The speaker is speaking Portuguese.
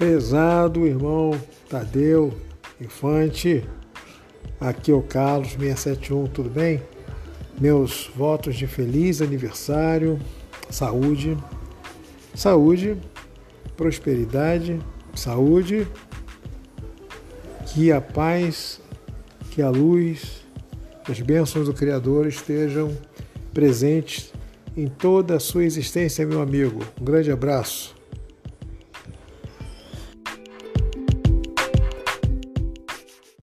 Pesado, irmão Tadeu Infante, aqui é o Carlos 671, tudo bem? Meus votos de feliz aniversário, saúde, saúde, prosperidade, saúde, que a paz, que a luz, que as bênçãos do Criador estejam presentes em toda a sua existência, meu amigo. Um grande abraço.